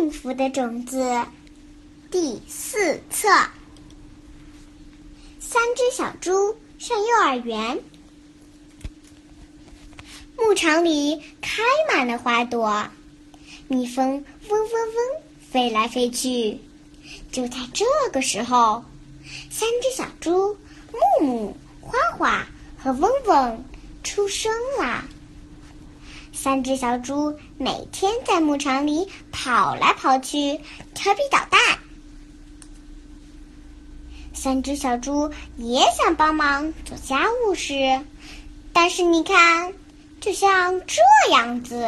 幸福的种子第四册：三只小猪上幼儿园。牧场里开满了花朵，蜜蜂嗡嗡嗡飞来飞去。就在这个时候，三只小猪木木、花花和嗡嗡出生啦。三只小猪每天在牧场里跑来跑去，调皮捣蛋。三只小猪也想帮忙做家务事，但是你看，就像这样子。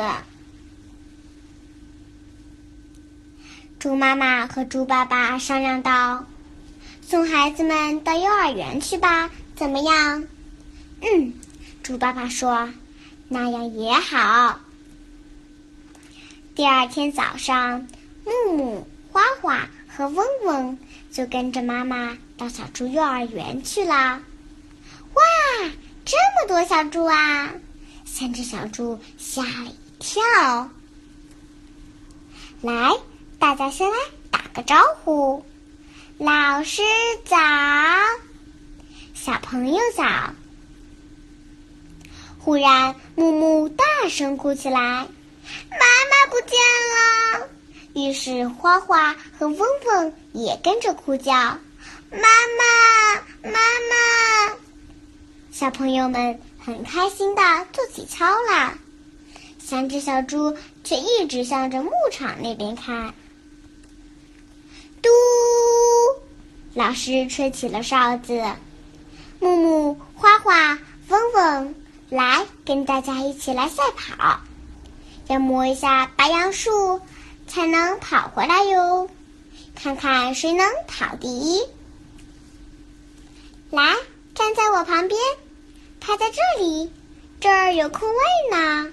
猪妈妈和猪爸爸商量道：“送孩子们到幼儿园去吧，怎么样？”嗯，猪爸爸说。那样也好。第二天早上，木木、花花和嗡嗡就跟着妈妈到小猪幼儿园去了。哇，这么多小猪啊！三只小猪吓了一跳。来，大家先来打个招呼。老师早，小朋友早。忽然，木木大声哭起来：“妈妈不见了！”于是，花花和嗡嗡也跟着哭叫：“妈妈，妈妈！”小朋友们很开心的做起操啦。三只小猪却一直向着牧场那边看。嘟，老师吹起了哨子。木木、花花、嗡嗡。来，跟大家一起来赛跑，要摸一下白杨树，才能跑回来哟。看看谁能跑第一。来，站在我旁边，排在这里，这儿有空位呢。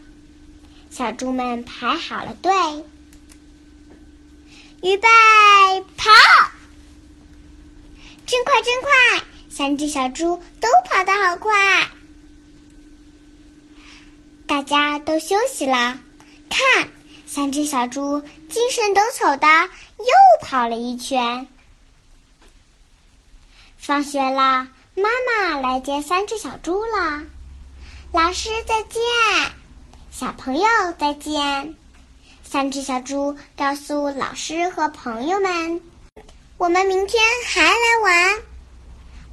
小猪们排好了队，预备，跑！真快，真快！三只小猪都跑得好快。大家都休息了，看，三只小猪精神抖擞的又跑了一圈。放学了，妈妈来接三只小猪了。老师再见，小朋友再见。三只小猪告诉老师和朋友们：“我们明天还来玩，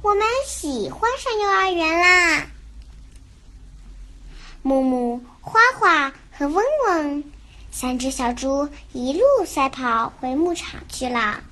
我们喜欢上幼儿园啦。”木木、花花和嗡嗡，三只小猪一路赛跑回牧场去了。